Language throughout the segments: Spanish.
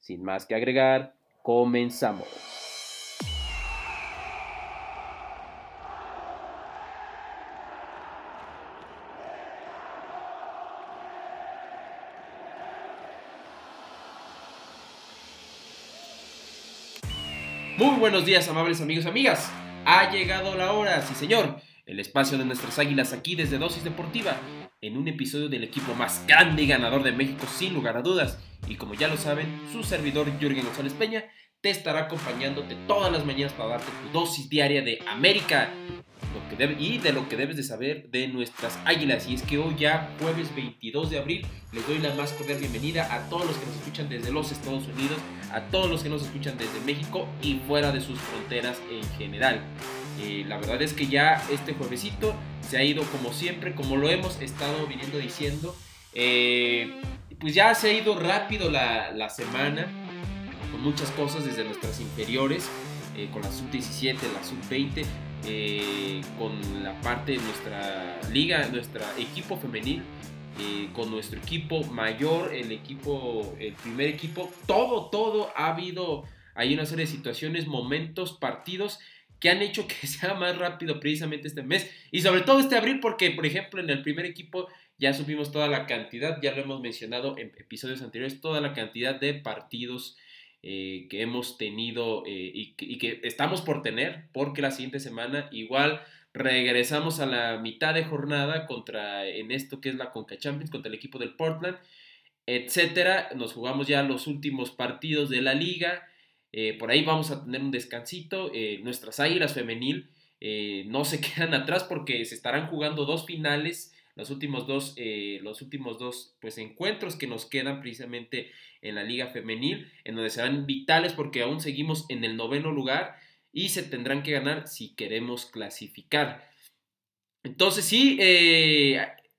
Sin más que agregar, comenzamos. Muy buenos días, amables amigos y amigas. Ha llegado la hora, sí señor. El espacio de nuestras águilas aquí desde Dosis Deportiva, en un episodio del equipo más grande y ganador de México, sin lugar a dudas. Y como ya lo saben, su servidor Jürgen González Peña te estará acompañándote todas las mañanas para darte tu dosis diaria de América lo que y de lo que debes de saber de nuestras águilas. Y es que hoy ya, jueves 22 de abril, les doy la más cordial bienvenida a todos los que nos escuchan desde los Estados Unidos, a todos los que nos escuchan desde México y fuera de sus fronteras en general. Eh, la verdad es que ya este juevesito se ha ido como siempre, como lo hemos estado viniendo diciendo. Eh, pues ya se ha ido rápido la, la semana, con muchas cosas desde nuestras inferiores, eh, con la sub-17, la sub-20, con la parte de nuestra liga, nuestro equipo femenil, con nuestro equipo mayor, el equipo, el primer equipo, todo, todo ha habido, hay una serie de situaciones, momentos, partidos que han hecho que sea más rápido precisamente este mes. Y sobre todo este abril porque por ejemplo en el primer equipo ya subimos toda la cantidad, ya lo hemos mencionado en episodios anteriores, toda la cantidad de partidos eh, que hemos tenido eh, y, que estamos por tener porque la siguiente semana igual regresamos a la mitad de jornada contra en esto que es la Conca Champions contra el equipo del Portland etcétera. Nos jugamos ya los últimos partidos de la liga eh, por ahí vamos a tener un descansito. Eh, nuestras águilas femenil eh, no se quedan atrás porque se estarán jugando dos finales, los últimos dos, los últimos dos pues, encuentros que nos quedan precisamente en la liga femenil, en donde serán vitales porque aún seguimos en el noveno lugar y se tendrán que ganar si queremos clasificar. Entonces sí,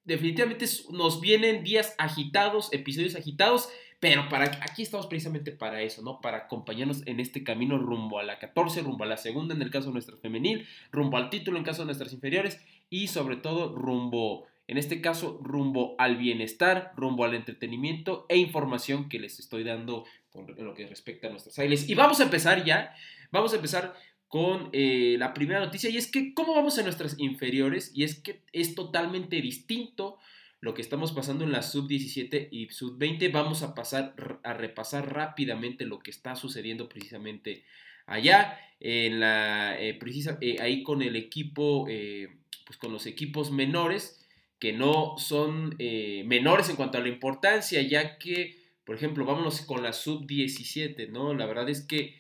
definitivamente nos vienen días agitados, episodios agitados. Pero para, aquí estamos precisamente para eso, ¿no? Para acompañarnos en este camino rumbo a la 14, rumbo a la segunda en el caso de nuestra femenil, rumbo al título en caso de nuestras inferiores y sobre todo rumbo, en este caso, rumbo al bienestar, rumbo al entretenimiento e información que les estoy dando con lo que respecta a nuestras ailes. Y vamos a empezar ya, vamos a empezar con eh, la primera noticia y es que cómo vamos en nuestras inferiores y es que es totalmente distinto lo que estamos pasando en la sub-17 y sub-20. Vamos a pasar a repasar rápidamente lo que está sucediendo precisamente allá, en la, eh, precisa, eh, ahí con el equipo, eh, pues con los equipos menores, que no son menores en cuanto a la importancia, ya que, por ejemplo, vámonos con la sub-17, ¿no? La verdad es que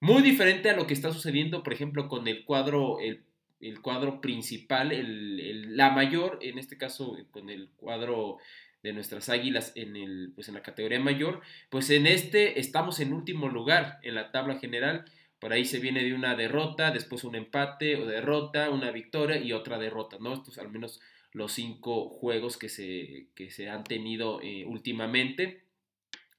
muy diferente a lo que está sucediendo, por ejemplo, con el cuadro, el el cuadro principal, el, la mayor, en este caso con el cuadro de nuestras águilas en, el, pues en la categoría mayor, pues en este estamos en último lugar en la tabla general. Por ahí se viene de una derrota, después un empate o derrota, una victoria y otra derrota, ¿no? Estos al menos los cinco juegos que se, que se han tenido eh, últimamente.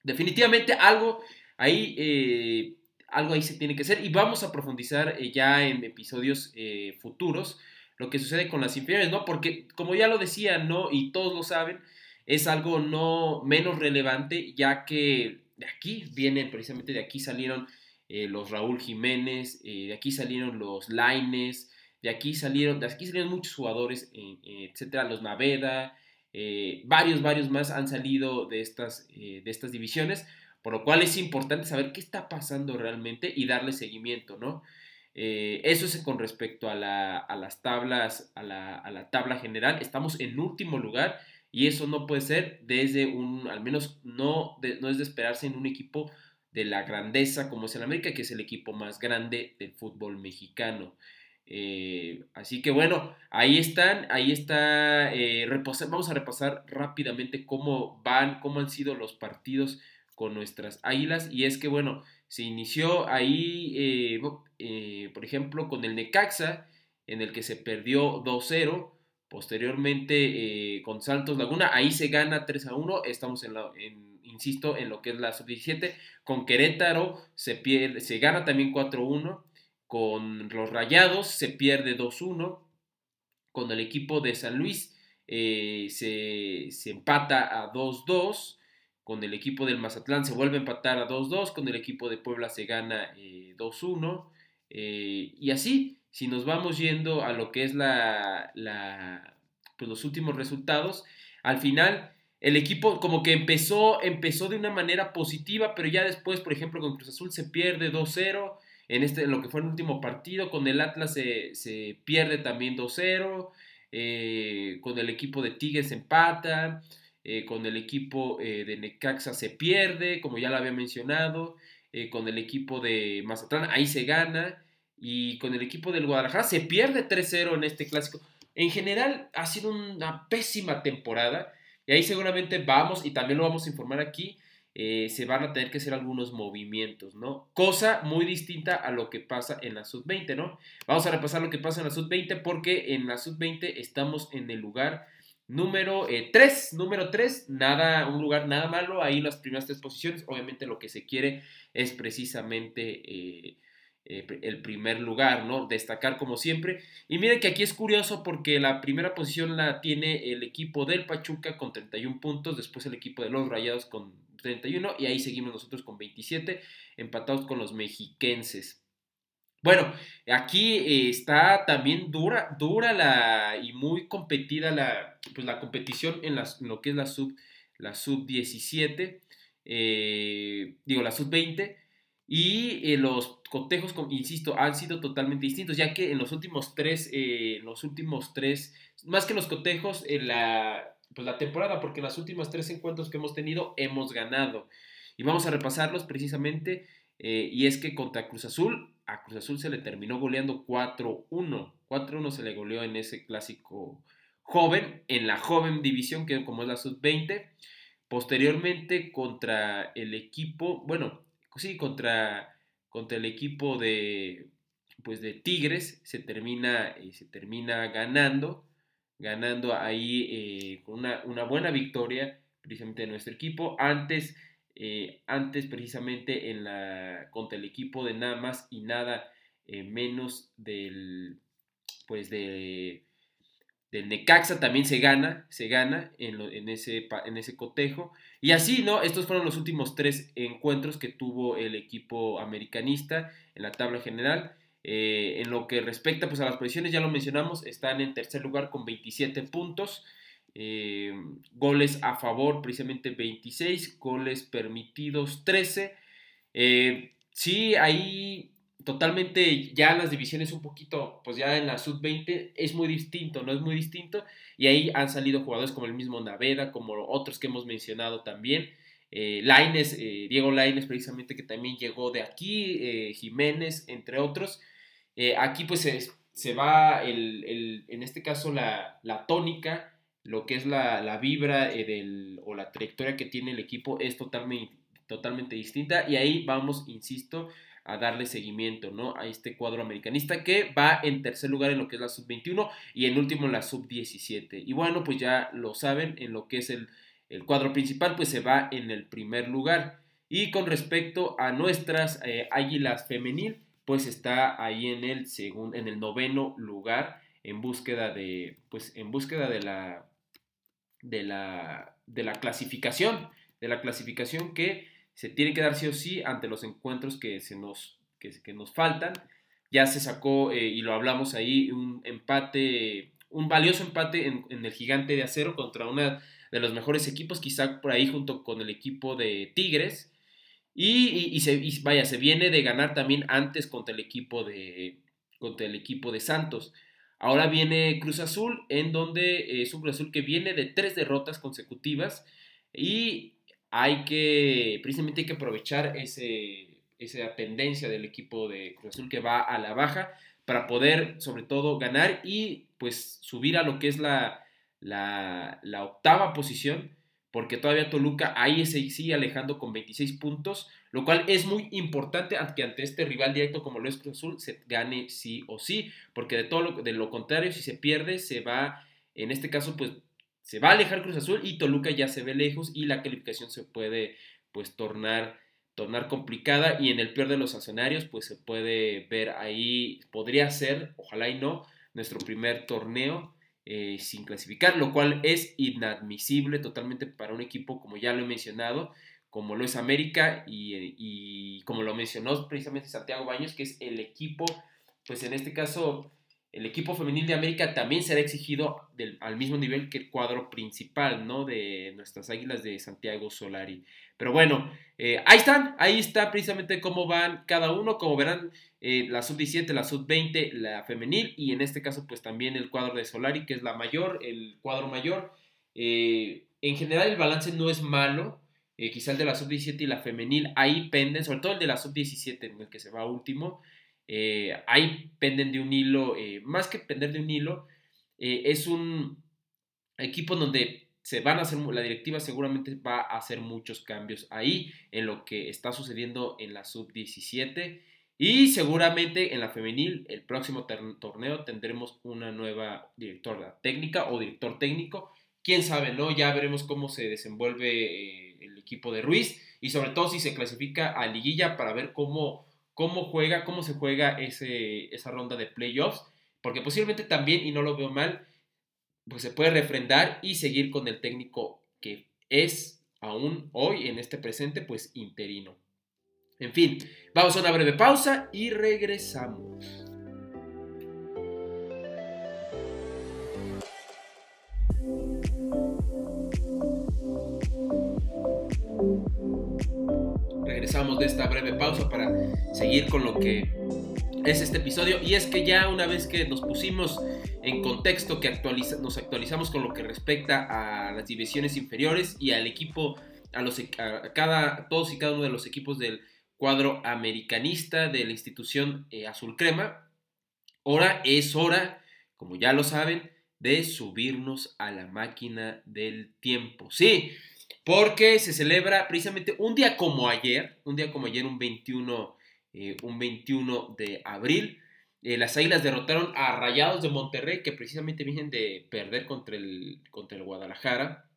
Definitivamente algo ahí eh, algo ahí se tiene que hacer y vamos a profundizar eh, ya en episodios eh, futuros lo que sucede con las inferiores, ¿no? Porque como ya lo decía, ¿no? Y todos lo saben, es algo no menos relevante ya que de aquí vienen, precisamente de aquí salieron eh, los Raúl Jiménez, de aquí salieron los Laines, de aquí salieron, de aquí salieron muchos jugadores, etcétera, los Naveda, varios, varios más han salido de estas, de estas divisiones por lo cual es importante saber qué está pasando realmente y darle seguimiento, ¿no? Eh, eso es con respecto a, las tablas, a la, tabla general. Estamos en último lugar y eso no puede ser desde un, al menos no, no es de esperarse en un equipo de la grandeza como es el América, que es el equipo más grande del fútbol mexicano. Eh, así que bueno, ahí están, ahí está, eh, vamos a repasar rápidamente cómo van, cómo han sido los partidos con nuestras águilas. Y es que, bueno, se inició ahí, eh, eh, por ejemplo, con el Necaxa, en el que se perdió 2-0. Posteriormente, eh, con Santos Laguna, ahí se gana 3 1. Estamos en, la, insisto, en lo que es la sub-17. Con Querétaro se, pierde, se gana también 4-1. Con los Rayados se pierde 2-1. Con el equipo de San Luis se, se, empata a 2-2 con el equipo del Mazatlán se vuelve a empatar a 2-2, con el equipo de Puebla se gana 2-1, eh, eh, y así, si nos vamos yendo a lo que es la, pues los últimos resultados, al final el equipo como que empezó, empezó de una manera positiva, pero ya después, por ejemplo, con Cruz Azul se pierde 2-0, en, este, lo que fue el último partido, con el Atlas se, pierde también 2-0, eh, con el equipo de Tigres se empata, eh, con el equipo eh, de Necaxa se pierde, como ya lo había mencionado, eh, con el equipo de Mazatlán ahí se gana, y con el equipo del Guadalajara se pierde 3-0 en este clásico. En general ha sido una pésima temporada, y ahí seguramente vamos, y también lo vamos a informar aquí, se van a tener que hacer algunos movimientos, ¿no? Cosa muy distinta a lo que pasa en la sub-20, ¿no? Vamos a repasar lo que pasa en la sub-20 porque en la sub-20 estamos en el lugar Número 3, eh, número 3, nada, un lugar nada malo, ahí las primeras tres posiciones, obviamente lo que se quiere es precisamente eh, eh, el primer lugar, ¿no? Destacar como siempre. Y miren que aquí es curioso porque la primera posición la tiene el equipo del Pachuca con 31 puntos, después el equipo de los Rayados con 31 y ahí seguimos nosotros con 27, empatados con los mexiquenses. Bueno, aquí eh, está también dura, dura la y muy competida la, pues la competición en, lo que es la sub, la sub 17, eh, digo la sub 20 y eh, los cotejos, insisto, han sido totalmente distintos, ya que en los últimos tres, los últimos tres, más que los cotejos, en la, pues la temporada, porque en los últimos tres encuentros que hemos tenido hemos ganado. Y vamos a repasarlos precisamente, y es que contra Cruz Azul a Cruz Azul se le terminó goleando 4-1. 4-1 se le goleó en ese clásico joven, en la joven división, que como es la sub-20. Posteriormente contra el equipo, bueno, sí, contra, contra el equipo de, pues de Tigres, se termina, eh, se termina ganando, ganando ahí eh, con una, una buena victoria precisamente de nuestro equipo. Antes eh, antes precisamente en la, contra el equipo de nada más y nada eh, menos del, pues de, del Necaxa también se gana, se gana en, ese, en ese cotejo. Y así, ¿no? Estos fueron los últimos tres encuentros que tuvo el equipo americanista en la tabla general. Eh, en lo que respecta pues, a las posiciones, ya lo mencionamos, están en tercer lugar con 27 puntos. Eh, goles a favor precisamente 26, goles permitidos 13. Eh, sí, ahí totalmente ya las divisiones un poquito, pues ya en la sub-20 es muy distinto, no es muy distinto. Y ahí han salido jugadores como el mismo Naveda, como otros que hemos mencionado también. Eh, Laines, eh, Diego Laines precisamente que también llegó de aquí, Jiménez, entre otros. aquí pues se, va el, en este caso la tónica lo que es la, vibra eh, del, o la trayectoria que tiene el equipo es totalmente, totalmente distinta y ahí vamos, insisto, a darle seguimiento ¿no? a este cuadro americanista que va en tercer lugar en lo que es la sub-21 y en último en la sub-17. Y bueno, pues ya lo saben, en lo que es el, cuadro principal, pues se va en el primer lugar. Y con respecto a nuestras eh, águilas femenil, pues está ahí en el, segundo, en el noveno lugar en búsqueda de, pues en búsqueda de la de la, de la clasificación, de la clasificación que se tiene que dar sí o sí ante los encuentros que, se nos, que, nos faltan. Ya se sacó, eh, y lo hablamos ahí, un empate, un valioso empate en, el gigante de acero contra uno de los mejores equipos, quizá por ahí junto con el equipo de Tigres. Y, se, vaya, se viene de ganar también antes contra el equipo de, contra el equipo de Santos. Ahora viene Cruz Azul, en donde eh, es un Cruz Azul que viene de tres derrotas consecutivas y hay que, precisamente hay que aprovechar ese, esa tendencia del equipo de Cruz Azul que va a la baja para poder sobre todo ganar y pues subir a lo que es la, la, octava posición porque todavía Toluca ahí se sigue alejando con 26 puntos, lo cual es muy importante que ante este rival directo como lo es Cruz Azul se gane sí o sí, porque de todo lo, de lo contrario, si se pierde, se va, en este caso, pues se va a alejar Cruz Azul y Toluca ya se ve lejos y la calificación se puede pues tornar tornar complicada y en el peor de los escenarios pues se puede ver ahí, podría ser, ojalá y no, nuestro primer torneo eh, sin clasificar, lo cual es inadmisible totalmente para un equipo, como ya lo he mencionado, como lo es América y, como lo mencionó precisamente Santiago Baños, que es el equipo, pues en este caso, el equipo femenil de América también será exigido al mismo nivel que el cuadro principal, ¿no? De nuestras águilas de Santiago Solari. Pero bueno, eh, ahí están, ahí está precisamente cómo van cada uno, como verán, eh, la sub-17, la sub-20, la femenil y en este caso pues también el cuadro de Solari, que es la mayor, el cuadro mayor. Eh, en general el balance no es malo, quizá el de la sub-17 y la femenil, ahí penden, sobre todo el de la sub-17 en el que se va último, ahí penden de un hilo, más que pender de un hilo, es un equipo donde se van a hacer, la directiva seguramente va a hacer muchos cambios ahí en lo que está sucediendo en la sub-17 y seguramente en la femenil el próximo torneo tendremos una nueva directora técnica o director técnico. Quién sabe, ¿no? Ya veremos cómo se desenvuelve eh, equipo de Ruiz y sobre todo si se clasifica a liguilla para ver cómo, cómo juega, cómo se juega ese, esa ronda de playoffs. Porque posiblemente también, y no lo veo mal, pues se puede refrendar y seguir con el técnico que es aún hoy en este presente pues interino. En fin, vamos a una breve pausa y regresamos. Regresamos de esta breve pausa para seguir con lo que es este episodio y es que ya una vez que nos pusimos en contexto que actualiza, nos actualizamos con lo que respecta a las divisiones inferiores y al equipo, a, los, cada, todos y cada uno de los equipos del cuadro americanista de la institución eh, Azul Crema. Ahora es hora, como ya lo saben, de subirnos a la máquina del tiempo. Sí, porque se celebra precisamente un día como ayer, un día como ayer, un 21, eh, un 21 de abril, eh, las Águilas derrotaron a Rayados de Monterrey, que precisamente vienen de perder contra el, contra el Guadalajara.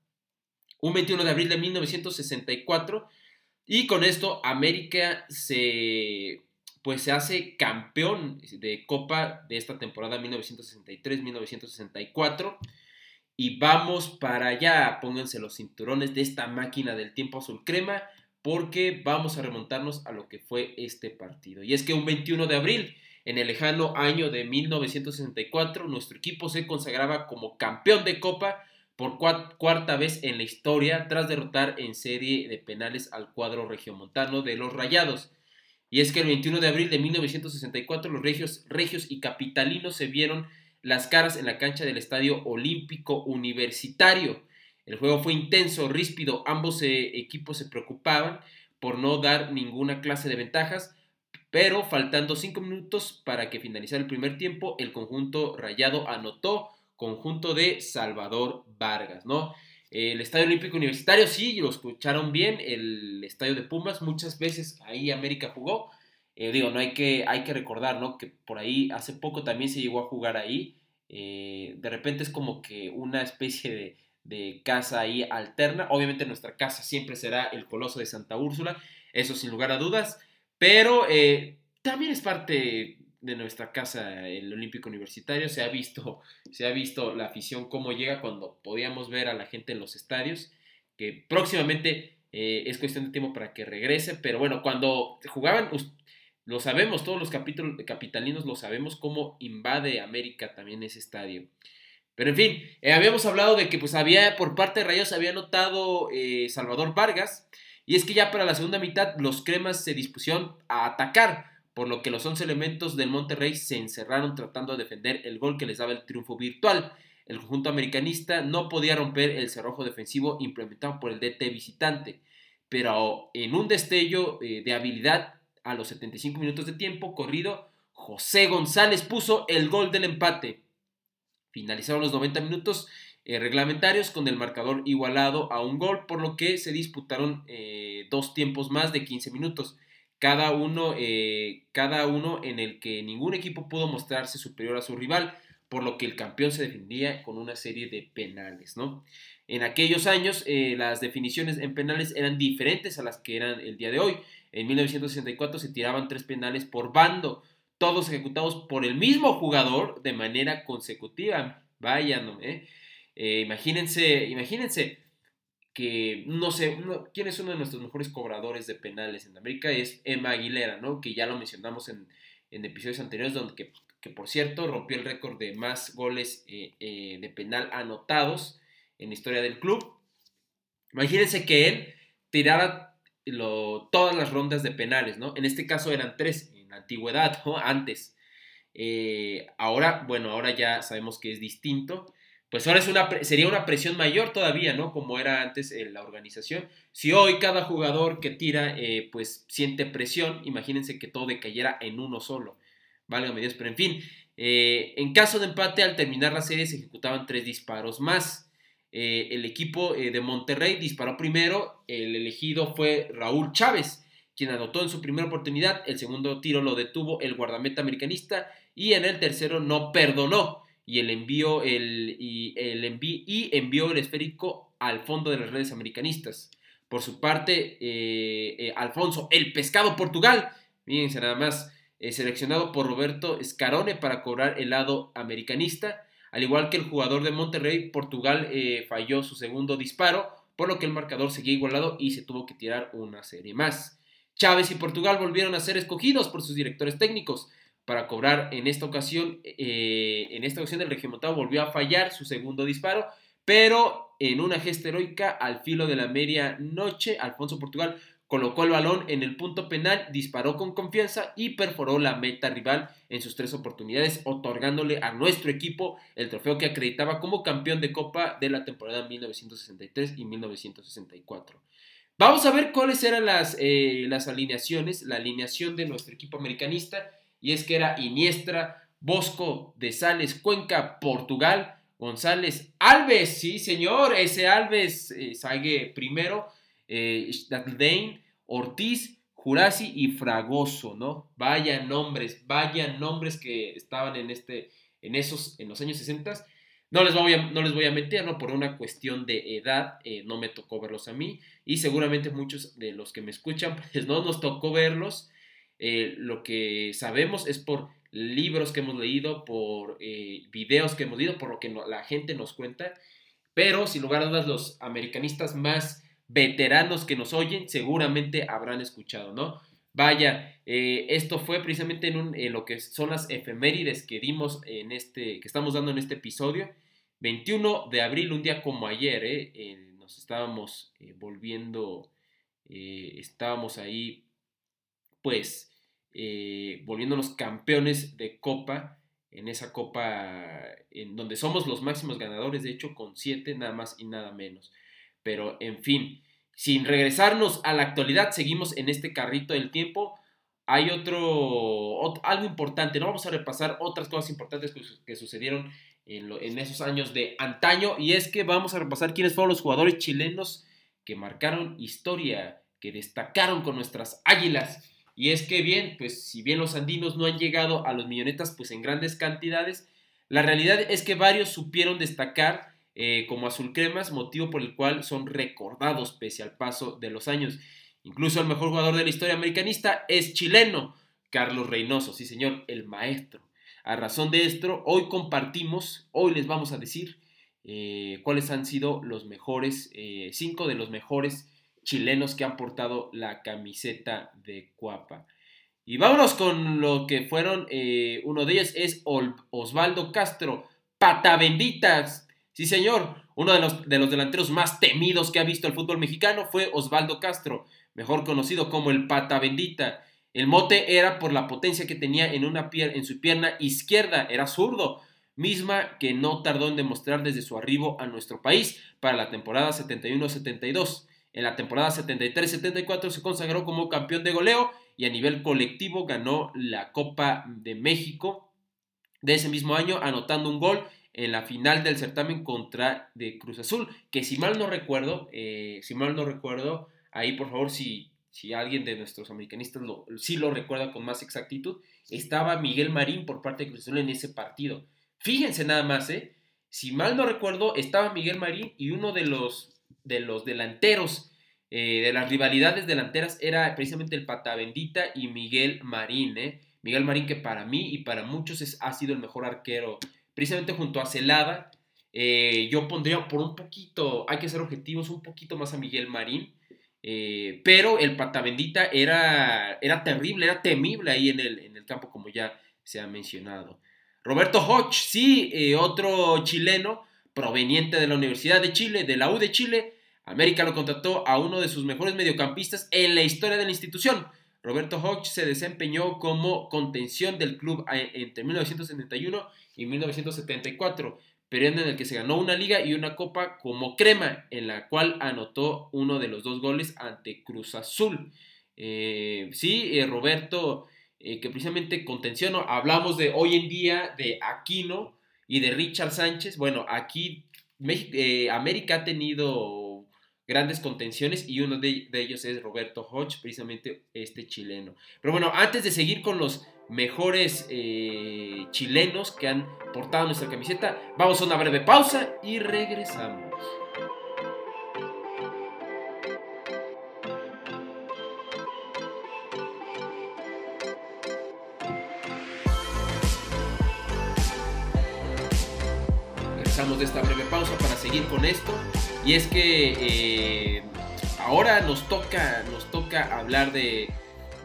Un 21 de abril de 1964. Y con esto América se, pues se hace campeón de Copa de esta temporada 1963-1964. Y vamos para allá, pónganse los cinturones de esta máquina del tiempo azul crema, porque vamos a remontarnos a lo que fue este partido. Y es que un 21 de abril en el lejano año de 1964, nuestro equipo se consagraba como campeón de Copa por cuarta vez en la historia tras derrotar en serie de penales al cuadro regiomontano de los Rayados. Y es que el 21 de abril de 1964 los regios, regios y capitalinos se vieron las caras en la cancha del Estadio Olímpico Universitario. El juego fue intenso, ríspido, ambos eh, equipos se preocupaban por no dar ninguna clase de ventajas, pero faltando cinco minutos para que finalizara el primer tiempo, el conjunto rayado anotó conjunto de Salvador Vargas, ¿no? El Estadio Olímpico Universitario, sí, lo escucharon bien, el Estadio de Pumas, muchas veces ahí América jugó. Eh, digo, no hay que, hay que recordar, ¿no? Que por ahí hace poco también se llegó a jugar ahí. Eh, de repente es como que una especie de, de casa ahí alterna. Obviamente nuestra casa siempre será el Coloso de Santa Úrsula, eso sin lugar a dudas. Pero eh, también es parte de nuestra casa el Olímpico Universitario. Se ha visto, se ha visto la afición cómo llega cuando podíamos ver a la gente en los estadios, que próximamente es cuestión de tiempo para que regrese, pero bueno, cuando jugaban, lo sabemos, todos los capitalinos lo sabemos, cómo invade América también ese estadio. Pero en fin, eh, habíamos hablado de que pues había por parte de Rayos había notado Salvador Vargas, y es que ya para la segunda mitad los cremas se dispusieron a atacar, por lo que los 11 elementos del Monterrey se encerraron tratando de defender el gol que les daba el triunfo virtual. El conjunto americanista no podía romper el cerrojo defensivo implementado por el DT visitante, pero en un destello eh, de habilidad a los 75 minutos de tiempo corrido, José González puso el gol del empate. Finalizaron los 90 minutos eh, reglamentarios con el marcador igualado a un gol, por lo que se disputaron eh, dos tiempos más de 15 minutos, cada uno, eh, cada uno en el que ningún equipo pudo mostrarse superior a su rival, por lo que el campeón se defendía con una serie de penales, ¿no? En aquellos años las definiciones en penales eran diferentes a las que eran el día de hoy. En 1964 se tiraban tres penales por bando, todos ejecutados por el mismo jugador de manera consecutiva. Vaya. ¿Eh? Eh, imagínense, imagínense que, no sé, quién es uno de nuestros mejores cobradores de penales en América, es Emma Aguilera, ¿no? Que ya lo mencionamos en, episodios anteriores, donde que, por cierto rompió el récord de más goles eh, eh, de penal anotados en historia del club. Imagínense que él tirara todas las rondas de penales, ¿no? En este caso eran tres, en la antigüedad. Antes. ahora, bueno, ahora ya sabemos que es distinto pues ahora es una, sería una presión mayor todavía, ¿no? Como era antes en la organización. Si hoy cada jugador que tira, eh, pues siente presión, imagínense que todo decayera en uno solo. Válgame Dios, pero en fin, eh, en caso de empate, al terminar la serie se ejecutaban tres disparos más. Eh, el equipo de Monterrey disparó primero, el elegido fue Raúl Chávez, quien anotó en su primera oportunidad, el segundo tiro lo detuvo el guardameta americanista y en el tercero no perdonó y el el, envió el esférico al fondo de las redes americanistas. Por su parte, eh, eh, Alfonso, el pescado Portugal, fíjense nada más, eh, seleccionado por Roberto Scarone para cobrar el lado americanista. Al igual que el jugador de Monterrey, Portugal falló su segundo disparo, por lo que el marcador seguía igualado y se tuvo que tirar una serie más. Chávez y Portugal volvieron a ser escogidos por sus directores técnicos para cobrar en esta ocasión. Eh, en esta ocasión el regimontado volvió a fallar su segundo disparo, pero en una gesta heroica al filo de la medianoche, Alfonso Portugal colocó el balón en el punto penal, disparó con confianza y perforó la meta rival en sus tres oportunidades, otorgándole a nuestro equipo el trofeo que acreditaba como campeón de Copa de la temporada 1963 y 1964. Vamos a ver cuáles eran las, eh, las alineaciones, la alineación de nuestro equipo americanista y es que era Iniestra, Bosco de Sales, Cuenca, Portugal, González, Alves, sí señor, ese Alves, eh, primero, eh, Ortiz, Jurasi y Fragoso, ¿no? Vaya nombres, vaya nombres que estaban en este, en esos, en los años 60. No les voy a, no les voy a mentir, ¿no? Por una cuestión de edad, eh, no me tocó verlos a mí y seguramente muchos de los que me escuchan, pues no nos tocó verlos. Eh, lo que sabemos es por libros que hemos leído, por eh, videos que hemos leído, por lo que la gente nos cuenta. Pero sin lugar a dudas, los americanistas más veteranos que nos oyen seguramente habrán escuchado, ¿no? Vaya, eh, esto fue precisamente en, lo que son las efemérides que dimos en este, que estamos dando en este episodio. 21 de abril, un día como ayer, nos estábamos volviendo, estábamos ahí, pues, eh, volviéndonos campeones de Copa, en esa Copa en donde somos los máximos ganadores, de hecho, con siete nada más y nada menos. Pero, en fin, sin regresarnos a la actualidad, seguimos en este carrito del tiempo. Hay otro, algo importante, ¿no? Vamos a repasar otras cosas importantes que, sucedieron en, en, esos años de antaño. Y es que vamos a repasar quiénes fueron los jugadores chilenos que marcaron historia, que destacaron con nuestras águilas. Y es que bien, pues si bien los andinos no han llegado a los millonetas pues en grandes cantidades, la realidad es que varios supieron destacar eh, como azul cremas, motivo por el cual son recordados pese al paso de los años. Incluso el mejor jugador de la historia americanista es chileno, Carlos Reynoso, sí señor, el maestro. A razón de esto, hoy compartimos, hoy les vamos a decir eh, cuáles han sido los mejores, eh, cinco de los mejores chilenos que han portado la camiseta de Cuapa. Y vámonos con lo que fueron, uno de ellos es Osvaldo Castro, pata benditas. Sí, señor, uno de los, de los delanteros más temidos que ha visto el fútbol mexicano fue Osvaldo Castro, mejor conocido como el pata bendita. El mote era por la potencia que tenía en, una en su pierna izquierda, era zurdo, misma que no tardó en demostrar desde su arribo a nuestro país para la temporada 71-72. En la temporada 73-74 se consagró como campeón de goleo y a nivel colectivo ganó la Copa de México de ese mismo año, anotando un gol en la final del certamen contra de Cruz Azul, que si mal no recuerdo, eh, si mal no recuerdo, ahí por favor si, si alguien de nuestros americanistas lo, sí lo recuerda con más exactitud, estaba Miguel Marín por parte de Cruz Azul en ese partido. Fíjense nada más, ¿eh? Si mal no recuerdo, estaba Miguel Marín y uno de los, de los delanteros eh, de las rivalidades delanteras era precisamente el Pata Bendita y Miguel Marín, ¿eh? Miguel Marín que para mí y para muchos es, ha sido el mejor arquero precisamente junto a Celada, eh, yo pondría por un poquito, hay que ser objetivos, un poquito más a Miguel Marín, eh, pero el Patavendita era, era terrible, era temible ahí en el, en el campo, como ya se ha mencionado. Roberto Hodge, sí, eh, otro chileno proveniente de la Universidad de Chile, de la U de Chile. América lo contrató a uno de sus mejores mediocampistas en la historia de la institución. Roberto Hodge se desempeñó como contención del club entre 1971 y 1974, periodo en el que se ganó una liga y una copa como crema, en la cual anotó uno de los dos goles ante Cruz Azul. Eh, sí, eh, Roberto, eh, que precisamente contencionó, hablamos de hoy en día de Aquino y de Richard Sánchez. Bueno, aquí América ha tenido grandes contenciones y uno de, ellos es Roberto Hodge, precisamente este chileno. Pero bueno, antes de seguir con los mejores eh, chilenos que han portado nuestra camiseta. Vamos a una breve pausa y regresamos. De esta breve pausa para seguir con esto. Y es que eh, ahora nos toca, nos toca hablar de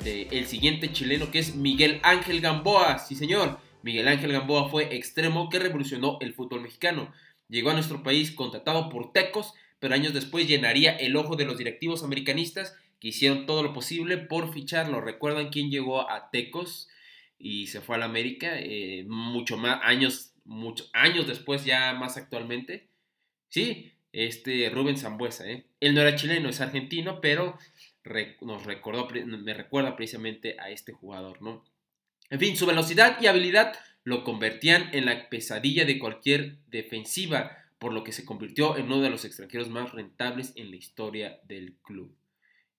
el siguiente chileno que es Miguel Ángel Gamboa. Sí, señor. Miguel Ángel Gamboa fue extremo que revolucionó el fútbol mexicano. Llegó a nuestro país contratado por Tecos, pero años después llenaría el ojo de los directivos americanistas que hicieron todo lo posible por ficharlo. ¿Recuerdan quién llegó a Tecos y se fue a la América? Eh, mucho más, años, muchos años después, ya más actualmente. Sí, este Rubén Zambuesa. ¿eh? Él no era chileno, es argentino, pero nos recordó, me recuerda precisamente a este jugador, ¿no? En fin, su velocidad y habilidad lo convertían en la pesadilla de cualquier defensiva, por lo que se convirtió en uno de los extranjeros más rentables en la historia del club.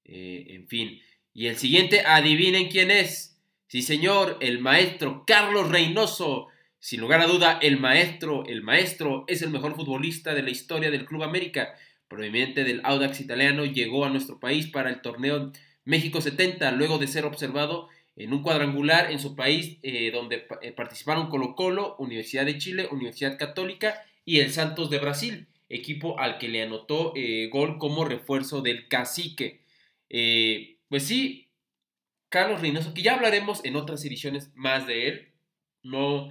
Eh, en fin, y el siguiente, adivinen quién es. Sí, señor, el maestro Carlos Reynoso. Sin lugar a duda, el maestro, el maestro es el mejor futbolista de la historia del Club América proveniente del Audax italiano, llegó a nuestro país para el torneo México 70, luego de ser observado en un cuadrangular en su país, eh, donde eh, participaron Colo Colo, Universidad de Chile, Universidad Católica y el Santos de Brasil, equipo al que le anotó eh, gol como refuerzo del cacique. pues sí, Carlos Reynoso, que ya hablaremos en otras ediciones más de él, no,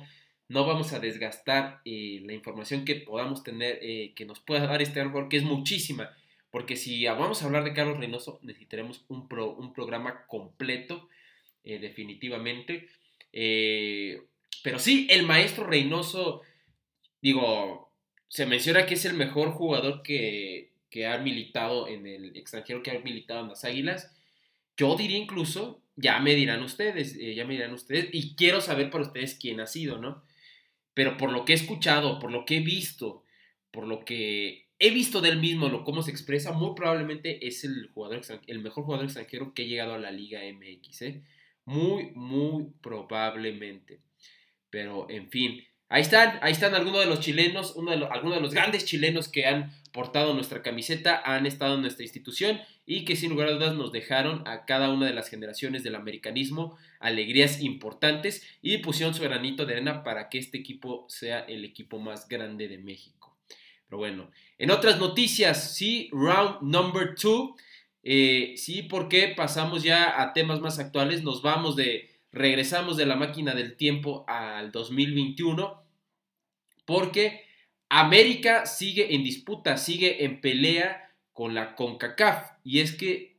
no vamos a desgastar eh, la información que podamos tener, eh, que nos pueda dar este árbol, que es muchísima, porque si vamos a hablar de Carlos Reynoso, necesitaremos un, un programa completo, eh, definitivamente. pero sí, el maestro Reynoso, digo, se menciona que es el mejor jugador que, que ha militado en el extranjero, que ha militado en las Águilas. Yo diría incluso, ya me dirán ustedes, ya me dirán ustedes, y quiero saber por ustedes quién ha sido, ¿no? Pero por lo que he escuchado, por lo que he visto, por lo que he visto del mismo, lo cómo se expresa, muy probablemente es el jugador el mejor jugador extranjero que ha llegado a la Liga MX, ¿eh? Muy, muy probablemente. Pero, en fin, ahí están, ahí están algunos de los chilenos, algunos de los grandes chilenos que han portado nuestra camiseta, han estado en nuestra institución y que sin lugar a dudas nos dejaron a cada una de las generaciones del americanismo alegrías importantes y pusieron su granito de arena para que este equipo sea el equipo más grande de México. Pero bueno, en otras noticias, sí, round number two, eh, sí, porque pasamos ya a temas más actuales, nos vamos de, regresamos de la máquina del tiempo al 2021, porque América sigue en disputa, sigue en pelea con la CONCACAF. Y es que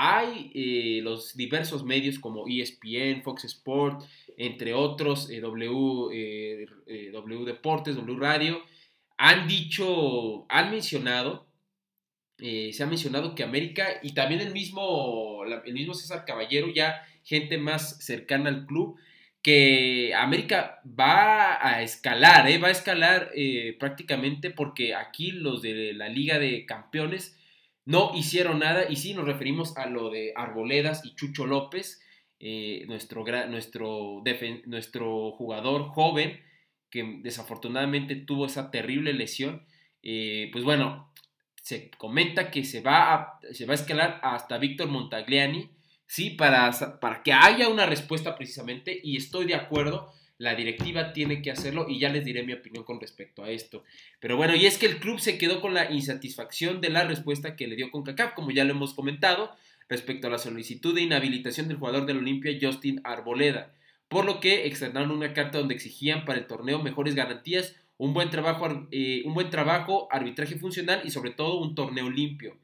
hay eh, los diversos medios como ESPN, Fox Sport, entre otros, eh, w, eh, w Deportes, W Radio, han dicho, han mencionado, se ha mencionado que América y también el mismo, el mismo César Caballero, ya gente más cercana al club, que América va a escalar, ¿eh? va a escalar eh, prácticamente porque aquí los de la Liga de Campeones no hicieron nada y sí nos referimos a lo de Arboledas y Chucho López, eh, nuestro, nuestro, nuestro jugador joven que desafortunadamente tuvo esa terrible lesión. pues bueno, se comenta que se va a, se va a escalar hasta Víctor Montagliani, ¿sí? Para, para que haya una respuesta precisamente, y estoy de acuerdo, la directiva tiene que hacerlo y ya les diré mi opinión con respecto a esto. Pero bueno, y es que el club se quedó con la insatisfacción de la respuesta que le dio con CACAF, como ya lo hemos comentado, respecto a la solicitud de inhabilitación del jugador del Olimpia Justin Arboleda, por lo que externaron una carta donde exigían para el torneo mejores garantías, un buen trabajo, eh, un buen trabajo arbitraje funcional y sobre todo un torneo limpio.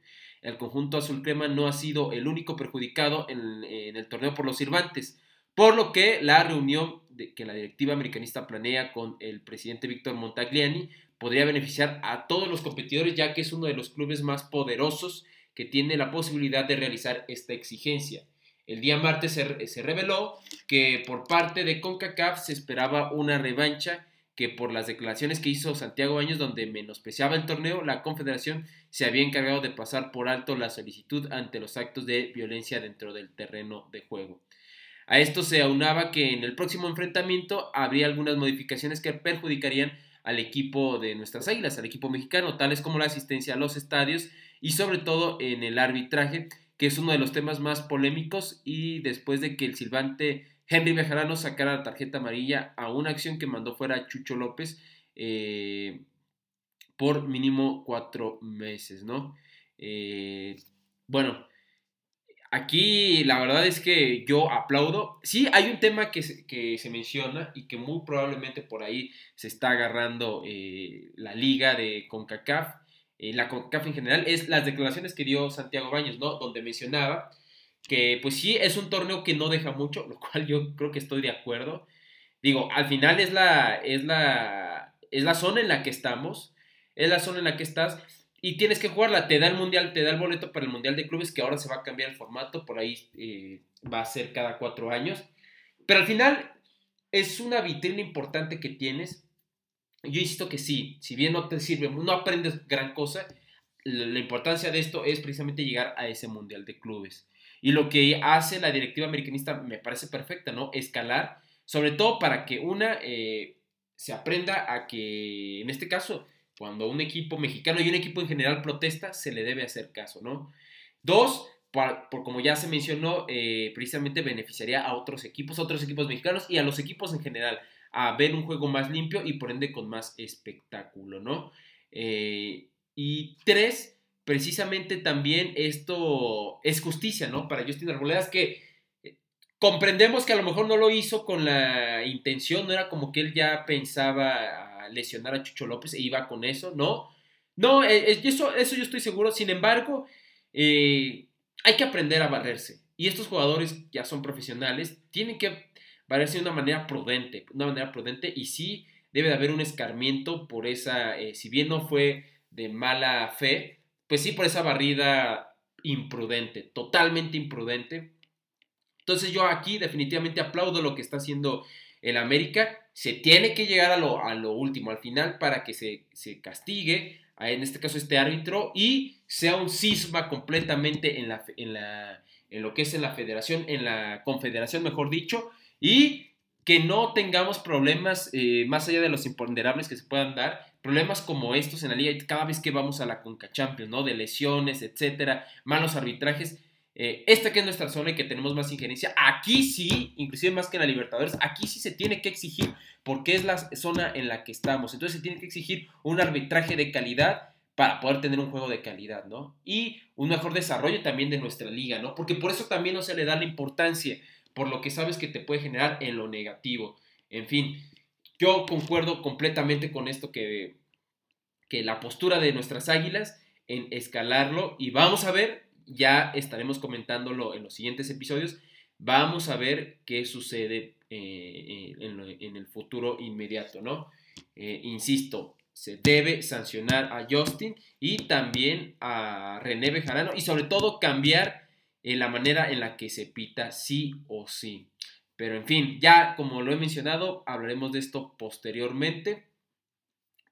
El conjunto azul crema no ha sido el único perjudicado en, el torneo por los sirvantes, por lo que la reunión que la directiva americanista planea con el presidente Víctor Montagliani podría beneficiar a todos los competidores ya que es uno de los clubes más poderosos que tiene la posibilidad de realizar esta exigencia. El día martes se, se reveló que por parte de CONCACAF se esperaba una revancha que por las declaraciones que hizo Santiago Baños donde menospreciaba el torneo, la Confederación se había encargado de pasar por alto la solicitud ante los actos de violencia dentro del terreno de juego. A esto se aunaba que en el próximo enfrentamiento habría algunas modificaciones que perjudicarían al equipo de nuestras águilas, al equipo mexicano, tales como la asistencia a los estadios y sobre todo en el arbitraje, que es uno de los temas más polémicos y después de que el silbante Henry Bejarano sacara la tarjeta amarilla a una acción que mandó fuera a Chucho López eh, por mínimo cuatro meses, ¿no? Eh, bueno, aquí la verdad es que yo aplaudo. Sí, hay un tema que se, que se menciona y que muy probablemente por ahí se está agarrando eh, la liga de CONCACAF, la CONCACAF en general, es las declaraciones que dio Santiago Baños, ¿no? Donde mencionaba que pues sí, es un torneo que no deja mucho, lo cual yo creo que estoy de acuerdo. Digo, al final es la, es la, es la zona en la que estamos, es la zona en la que estás y tienes que jugarla, te da el mundial, te da el boleto para el mundial de clubes que ahora se va a cambiar el formato, por ahí eh, va a ser cada cuatro años, pero al final es una vitrina importante que tienes. Yo insisto que sí, si bien no te sirve, no aprendes gran cosa, la importancia de esto es precisamente llegar a ese mundial de clubes. Y lo que hace la directiva americanista me parece perfecta, ¿no? Escalar, sobre todo para que una eh, se aprenda a que, en este caso, cuando un equipo mexicano y un equipo en general protesta, se le debe hacer caso, ¿no? Dos, por, como ya se mencionó, eh, precisamente beneficiaría a otros equipos, a otros equipos mexicanos y a los equipos en general a ver un juego más limpio y por ende con más espectáculo, ¿no? Eh, y tres, precisamente también esto es justicia, ¿no? Para Justin Arboledas, que eh, comprendemos que a lo mejor no lo hizo con la intención, no era como que él ya pensaba lesionar a Chucho López e iba con eso, ¿no? No, eh, eh, eso, eso yo estoy seguro, sin embargo, hay que aprender a barrerse. Y estos jugadores ya son profesionales, tienen que barrerse de una manera prudente, una manera prudente, y sí debe de haber un escarmiento por esa, si bien no fue de mala fe, pues sí, por esa barrida imprudente, totalmente imprudente. Entonces yo aquí definitivamente aplaudo lo que está haciendo el América. Se tiene que llegar a lo, a lo último, al final, para que se, se, castigue, en este caso este árbitro, y sea un cisma completamente en, la, en, la, en lo que es en la federación, en la confederación, mejor dicho, y que no tengamos problemas eh, más allá de los imponderables que se puedan dar, problemas como estos en la liga, cada vez que vamos a la Conca Champions, ¿no? De lesiones, etcétera, malos arbitrajes. Eh, esta que es nuestra zona y que tenemos más injerencia, aquí sí, inclusive más que en la Libertadores, aquí sí se tiene que exigir, porque es la zona en la que estamos. Entonces se tiene que exigir un arbitraje de calidad para poder tener un juego de calidad, ¿no? Y un mejor desarrollo también de nuestra liga, ¿no? Porque por eso también no se le da la importancia por lo que sabes que te puede generar en lo negativo. En fin, yo concuerdo completamente con esto que, que la postura de nuestras águilas en escalarlo y vamos a ver, ya estaremos comentándolo en los siguientes episodios, vamos a ver qué sucede eh, en, el futuro inmediato, ¿no? Eh, insisto, se debe sancionar a Justin y también a René Bejarano y sobre todo cambiar la manera en la que se pita sí o sí. Pero en fin, ya como lo he mencionado, hablaremos de esto posteriormente.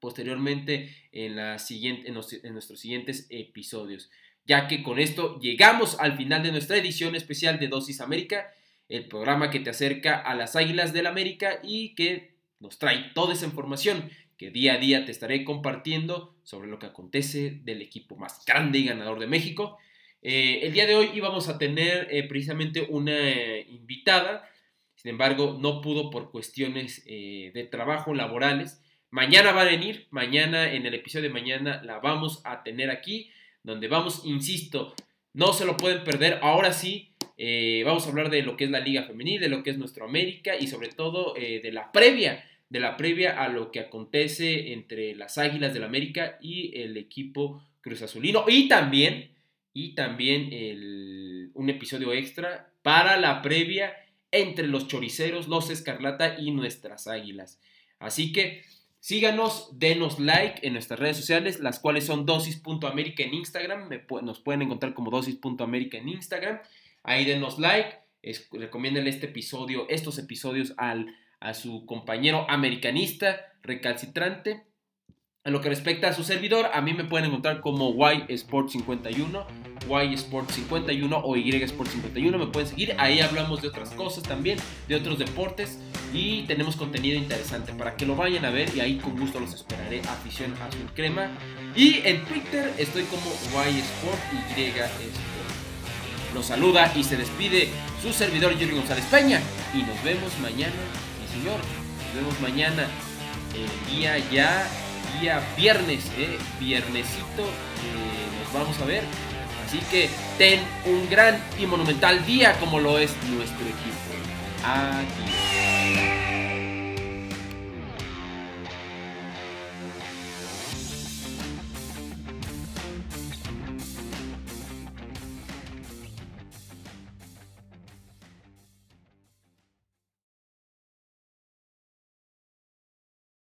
Posteriormente en, la siguiente, en, nuestros siguientes episodios. Ya que con esto llegamos al final de nuestra edición especial de Dosis América, el programa que te acerca a las Águilas del América y que nos trae toda esa información que día a día te estaré compartiendo sobre lo que acontece del equipo más grande y ganador de México. Eh, el día de hoy íbamos a tener eh, precisamente una invitada, sin embargo no pudo por cuestiones eh, de trabajo laborales. Mañana va a venir, mañana en el episodio de mañana la vamos a tener aquí, donde vamos, insisto, no se lo pueden perder. Ahora sí, vamos a hablar de lo que es la Liga Femenil, de lo que es nuestro América y sobre todo de la previa de la previa a lo que acontece entre las Águilas del América y el equipo Cruz Azulino. Y también, y también un episodio extra para la previa entre los choriceros, los escarlata y nuestras águilas. Así que síganos, denos like en nuestras redes sociales, las cuales son dosis.américa en Instagram. nos pueden encontrar como dosis.américa en Instagram. Ahí denos like. Es, este episodio, estos episodios al a su compañero americanista recalcitrante. En lo que respecta a su servidor, a mí me pueden encontrar como Y Sport 51, Y Sport 51 o Y Sport 51. Me pueden seguir. Ahí hablamos de otras cosas también, de otros deportes y tenemos contenido interesante para que lo vayan a ver y ahí con gusto los esperaré. Afición Azul Crema. Y en Twitter estoy como Y Sport Y Sport. Los saluda y se despide su servidor Jerry González Peña y nos vemos mañana Señor. Nos vemos mañana, el día ya, día viernes, ¿eh? viernesito, nos vamos a ver. Así que ten un gran y monumental día como lo es nuestro equipo. Adiós.